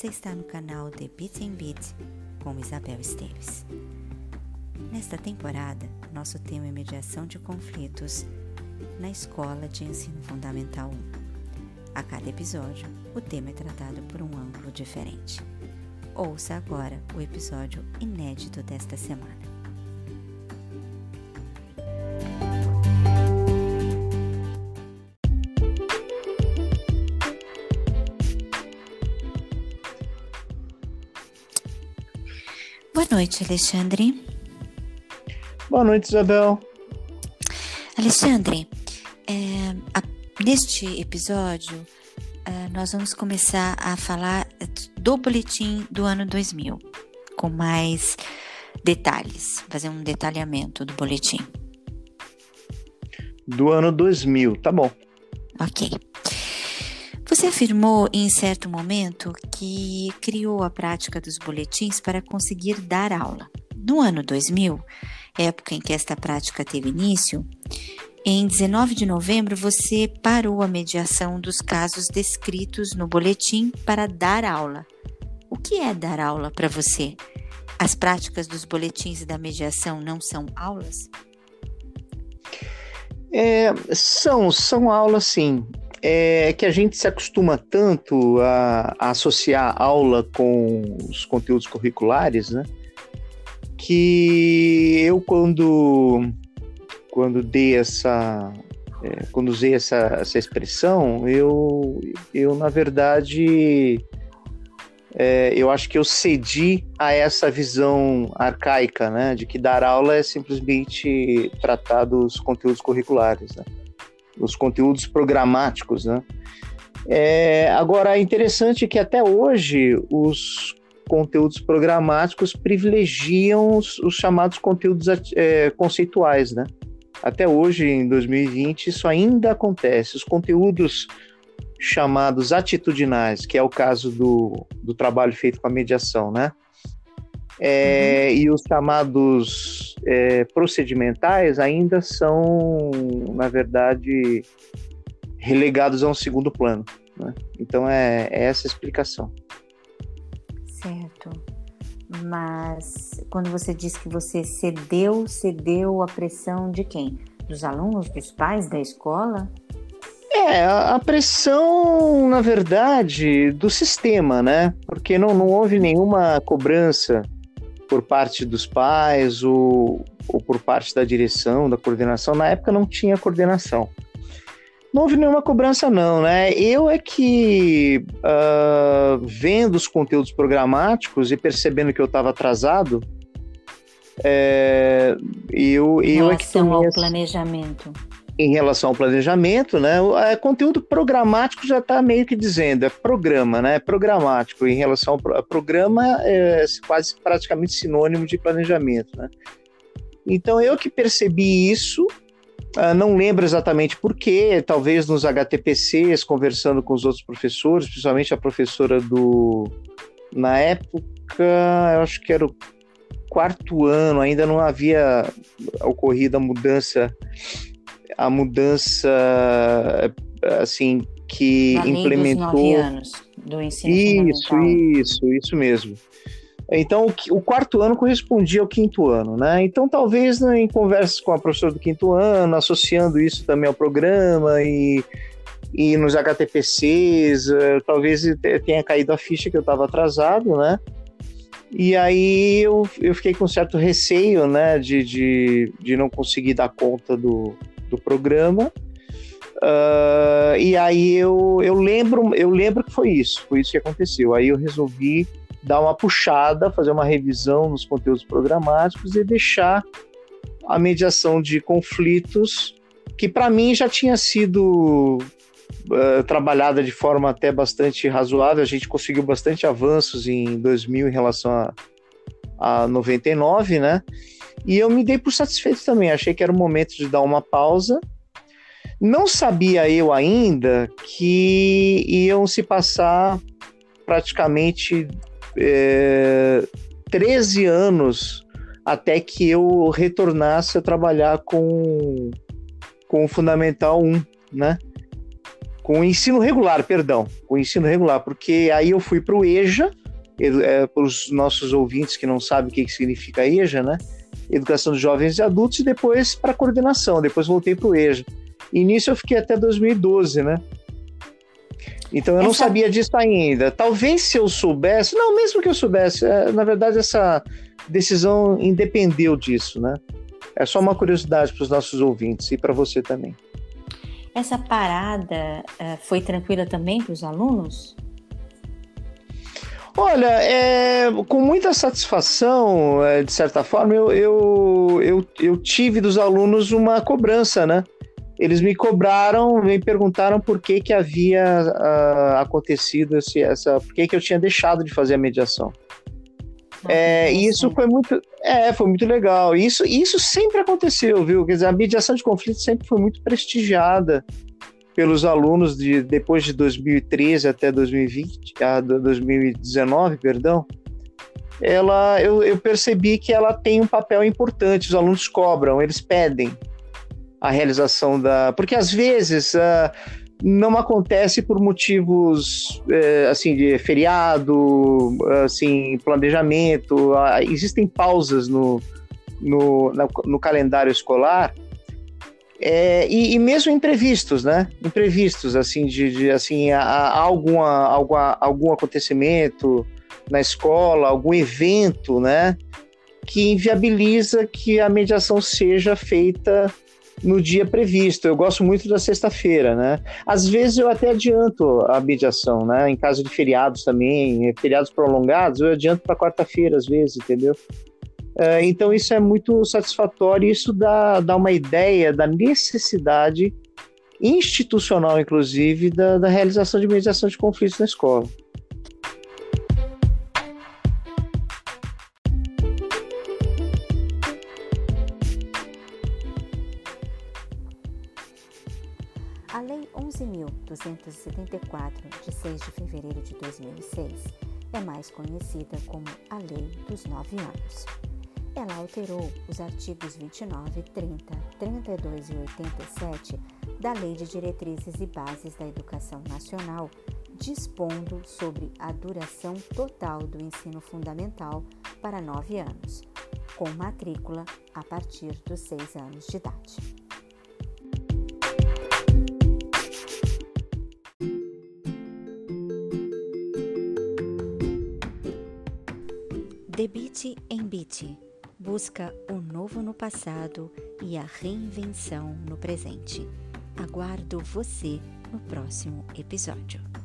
Você está no canal The Beat and Beat com Isabel Esteves. Nesta temporada, nosso tema é mediação de conflitos na Escola de Ensino Fundamental 1. A cada episódio, o tema é tratado por um ângulo diferente. Ouça agora o episódio inédito desta semana. Noite, Alexandre. Boa noite, Isabel. Alexandre, é, a, neste episódio, é, nós vamos começar a falar do boletim do ano 2000, com mais detalhes, fazer um detalhamento do boletim. Do ano 2000, tá bom. Ok. Você afirmou em certo momento que criou a prática dos boletins para conseguir dar aula. No ano 2000, época em que esta prática teve início, em 19 de novembro você parou a mediação dos casos descritos no boletim para dar aula. O que é dar aula para você? As práticas dos boletins e da mediação não são aulas? É, são, são aulas sim é que a gente se acostuma tanto a, a, associar aula com os conteúdos curriculares, né? Que eu quando quando dei essa é, quando usei essa, essa expressão, eu eu na verdade é, eu acho que eu cedi a essa visão arcaica, né, de que dar aula é simplesmente tratar dos conteúdos curriculares. Né? Os conteúdos programáticos, né? É, agora, é interessante que até hoje os conteúdos programáticos privilegiam os, os chamados conteúdos é, conceituais, né? Até hoje, em 2020, isso ainda acontece. Os conteúdos chamados atitudinais, que é o caso do, do trabalho feito com a mediação, né? É, uhum. E os chamados é, procedimentais ainda são, na verdade, relegados a um segundo plano. Né? Então é, é essa a explicação. Certo. Mas quando você diz que você cedeu, cedeu a pressão de quem? Dos alunos, dos pais, da escola? É, a pressão, na verdade, do sistema, né? Porque não, não houve nenhuma cobrança por parte dos pais ou, ou por parte da direção, da coordenação. Na época não tinha coordenação. Não houve nenhuma cobrança, não, né? Eu é que, uh, vendo os conteúdos programáticos e percebendo que eu estava atrasado, é, eu, eu é que tomei ao planejamento em relação ao planejamento, né? O é, conteúdo programático já está meio que dizendo, é programa, né? É programático. Em relação ao programa, é quase praticamente sinônimo de planejamento, né? Então eu que percebi isso, uh, não lembro exatamente porquê, talvez nos HTPCs, conversando com os outros professores, principalmente a professora do. Na época, eu acho que era o quarto ano, ainda não havia ocorrido a mudança a mudança assim que Na implementou anos do ensino isso isso isso mesmo. Então o, o, quarto ano correspondia ao quinto ano né? Então talvez né, em conversas com a professora do quinto ano associando isso também ao programa e e nos HTPCs uh, talvez tenha caído a ficha que eu estava atrasado né? E aí eu, eu fiquei com certo receio, né, de, de, de não conseguir dar conta do, do programa. Uh, e aí eu, eu lembro eu lembro que foi isso, foi isso que aconteceu. Aí eu resolvi dar uma puxada, fazer uma revisão nos conteúdos programáticos e deixar a mediação de conflitos, que para mim já tinha sido uh, trabalhada de forma até bastante razoável. A gente conseguiu bastante avanços em 2000 em relação a, a 99, né? E eu me dei por satisfeito também. Achei que era o momento de dar uma pausa. Não sabia eu ainda que iam se passar praticamente é, 13 anos até que eu retornasse a trabalhar com, com o Fundamental 1, né? com o ensino regular, perdão, com o ensino regular, porque aí eu fui para o EJA, é, para os nossos ouvintes que não sabem o que, que significa EJA, né? Educação de Jovens e Adultos, e depois para coordenação, depois voltei para o EJA. E nisso eu fiquei até 2012, né? Então eu essa... não sabia disso ainda. Talvez se eu soubesse, não, mesmo que eu soubesse, é, na verdade essa decisão independeu disso, né? É só uma curiosidade para os nossos ouvintes e para você também. Essa parada uh, foi tranquila também para os alunos? Olha, é, com muita satisfação, é, de certa forma, eu, eu, eu, eu, tive dos alunos uma cobrança, né? Eles me cobraram, me perguntaram por que, que havia uh, acontecido esse, essa, por que, que eu tinha deixado de fazer a mediação. É, isso foi muito, é, foi muito legal. Isso, isso sempre aconteceu, viu? Quer dizer, a mediação de conflitos sempre foi muito prestigiada pelos alunos de depois de 2013 até 2020, a 2019, perdão. Ela, eu, eu percebi que ela tem um papel importante. Os alunos cobram, eles pedem a realização da, porque às vezes uh, não acontece por motivos é, assim de feriado, assim planejamento. Existem pausas no, no, no calendário escolar é, e, e, mesmo imprevistos, né? Imprevistos, assim, de, de assim, a, a alguma, alguma, algum acontecimento na escola, algum evento, né? Que inviabiliza que a mediação seja feita no dia previsto. Eu gosto muito da sexta-feira, né? Às vezes eu até adianto a mediação, né? Em caso de feriados também, feriados prolongados, eu adianto para quarta-feira às vezes, entendeu? É, então isso é muito satisfatório e isso dá, dá uma ideia da necessidade institucional, inclusive, da, da realização de mediação de conflitos na escola. A Lei 11.274, de 6 de fevereiro de 2006, é mais conhecida como a Lei dos Nove Anos. Ela alterou os artigos 29, 30, 32 e 87 da Lei de Diretrizes e Bases da Educação Nacional, dispondo sobre a duração total do ensino fundamental para nove anos, com matrícula a partir dos seis anos de idade. Debite em Bit busca o novo no passado e a reinvenção no presente. Aguardo você no próximo episódio.